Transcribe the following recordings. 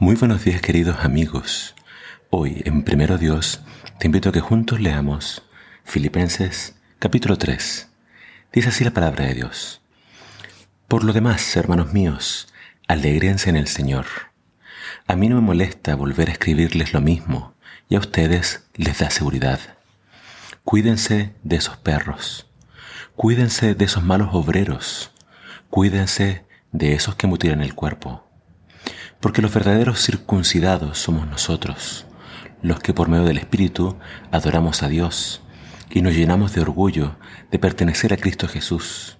Muy buenos días queridos amigos. Hoy en Primero Dios te invito a que juntos leamos Filipenses capítulo 3. Dice así la palabra de Dios. Por lo demás, hermanos míos, alegrense en el Señor. A mí no me molesta volver a escribirles lo mismo y a ustedes les da seguridad. Cuídense de esos perros. Cuídense de esos malos obreros. Cuídense de esos que mutilan el cuerpo porque los verdaderos circuncidados somos nosotros, los que por medio del Espíritu adoramos a Dios y nos llenamos de orgullo de pertenecer a Cristo Jesús.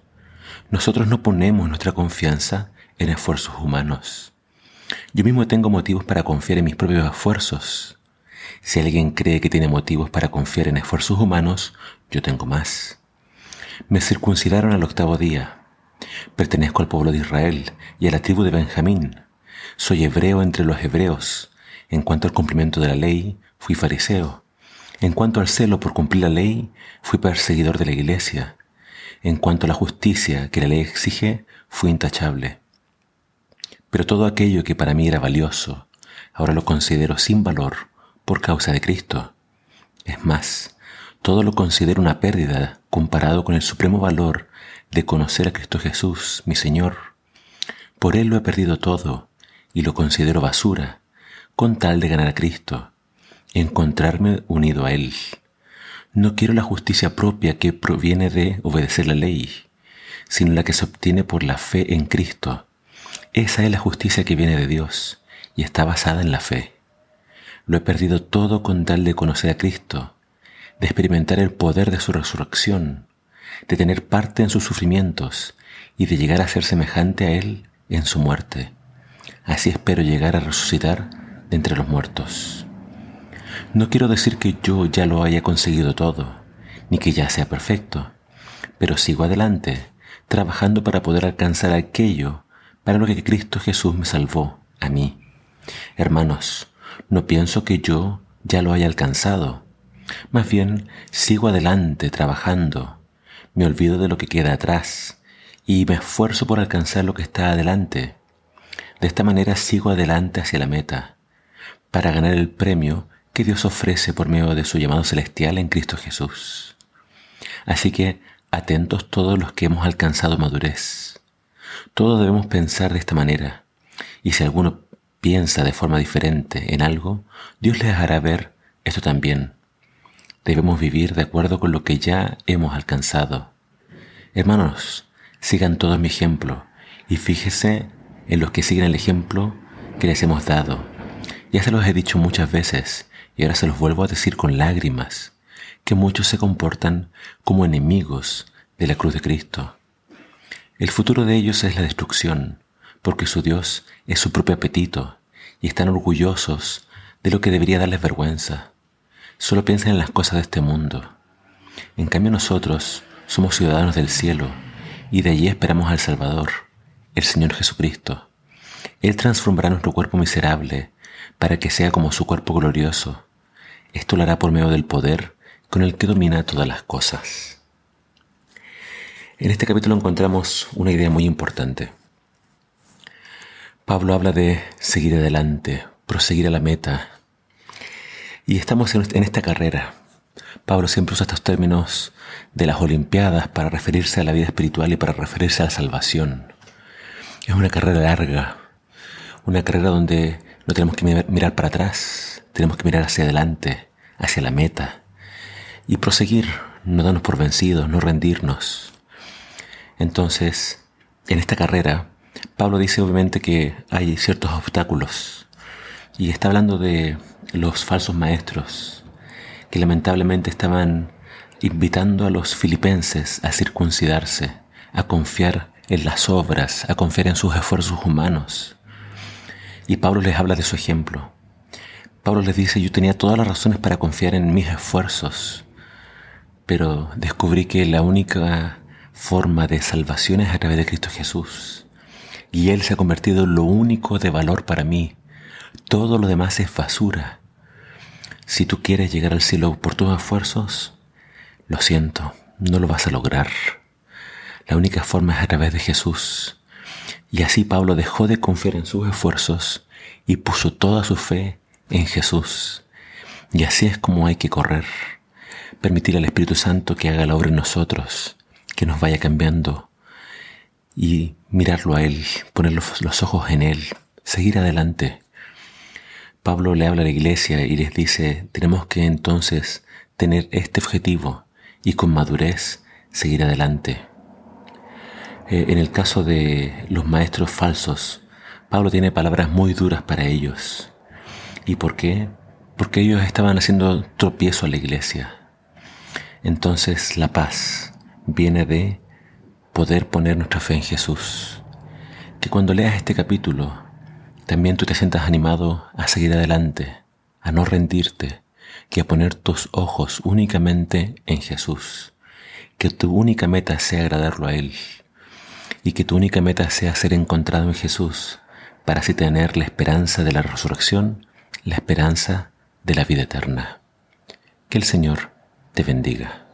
Nosotros no ponemos nuestra confianza en esfuerzos humanos. Yo mismo tengo motivos para confiar en mis propios esfuerzos. Si alguien cree que tiene motivos para confiar en esfuerzos humanos, yo tengo más. Me circuncidaron al octavo día. Pertenezco al pueblo de Israel y a la tribu de Benjamín. Soy hebreo entre los hebreos. En cuanto al cumplimiento de la ley, fui fariseo. En cuanto al celo por cumplir la ley, fui perseguidor de la iglesia. En cuanto a la justicia que la ley exige, fui intachable. Pero todo aquello que para mí era valioso, ahora lo considero sin valor por causa de Cristo. Es más, todo lo considero una pérdida comparado con el supremo valor de conocer a Cristo Jesús, mi Señor. Por Él lo he perdido todo y lo considero basura, con tal de ganar a Cristo, encontrarme unido a Él. No quiero la justicia propia que proviene de obedecer la ley, sino la que se obtiene por la fe en Cristo. Esa es la justicia que viene de Dios y está basada en la fe. Lo he perdido todo con tal de conocer a Cristo, de experimentar el poder de su resurrección, de tener parte en sus sufrimientos y de llegar a ser semejante a Él en su muerte. Así espero llegar a resucitar de entre los muertos. No quiero decir que yo ya lo haya conseguido todo, ni que ya sea perfecto, pero sigo adelante, trabajando para poder alcanzar aquello para lo que Cristo Jesús me salvó a mí. Hermanos, no pienso que yo ya lo haya alcanzado. Más bien, sigo adelante trabajando. Me olvido de lo que queda atrás y me esfuerzo por alcanzar lo que está adelante. De esta manera sigo adelante hacia la meta, para ganar el premio que Dios ofrece por medio de su llamado celestial en Cristo Jesús. Así que atentos todos los que hemos alcanzado madurez. Todos debemos pensar de esta manera, y si alguno piensa de forma diferente en algo, Dios les hará ver esto también. Debemos vivir de acuerdo con lo que ya hemos alcanzado. Hermanos, sigan todos mi ejemplo y fíjese en los que siguen el ejemplo que les hemos dado. Ya se los he dicho muchas veces y ahora se los vuelvo a decir con lágrimas, que muchos se comportan como enemigos de la cruz de Cristo. El futuro de ellos es la destrucción, porque su Dios es su propio apetito y están orgullosos de lo que debería darles vergüenza. Solo piensan en las cosas de este mundo. En cambio nosotros somos ciudadanos del cielo y de allí esperamos al Salvador el Señor Jesucristo. Él transformará nuestro cuerpo miserable para que sea como su cuerpo glorioso. Esto lo hará por medio del poder con el que domina todas las cosas. En este capítulo encontramos una idea muy importante. Pablo habla de seguir adelante, proseguir a la meta. Y estamos en esta carrera. Pablo siempre usa estos términos de las Olimpiadas para referirse a la vida espiritual y para referirse a la salvación. Es una carrera larga, una carrera donde no tenemos que mirar para atrás, tenemos que mirar hacia adelante, hacia la meta. Y proseguir, no darnos por vencidos, no rendirnos. Entonces, en esta carrera, Pablo dice obviamente que hay ciertos obstáculos. Y está hablando de los falsos maestros que lamentablemente estaban invitando a los filipenses a circuncidarse, a confiar en las obras, a confiar en sus esfuerzos humanos. Y Pablo les habla de su ejemplo. Pablo les dice, yo tenía todas las razones para confiar en mis esfuerzos, pero descubrí que la única forma de salvación es a través de Cristo Jesús. Y Él se ha convertido en lo único de valor para mí. Todo lo demás es basura. Si tú quieres llegar al cielo por tus esfuerzos, lo siento, no lo vas a lograr. La única forma es a través de Jesús. Y así Pablo dejó de confiar en sus esfuerzos y puso toda su fe en Jesús. Y así es como hay que correr. Permitir al Espíritu Santo que haga la obra en nosotros, que nos vaya cambiando y mirarlo a Él, poner los, ojos en Él, seguir adelante. Pablo le habla a la iglesia y les dice, tenemos que entonces tener este objetivo y con madurez seguir adelante. Eh, en el caso de los maestros falsos, Pablo tiene palabras muy duras para ellos. ¿Y por qué? Porque ellos estaban haciendo tropiezo a la iglesia. Entonces la paz viene de poder poner nuestra fe en Jesús. Que cuando leas este capítulo, también tú te sientas animado a seguir adelante, a no rendirte, que a poner tus ojos únicamente en Jesús. Que tu única meta sea agradarlo a Él y que tu única meta sea ser encontrado en Jesús para así tener la esperanza de la resurrección, la esperanza de la vida eterna. Que el Señor te bendiga.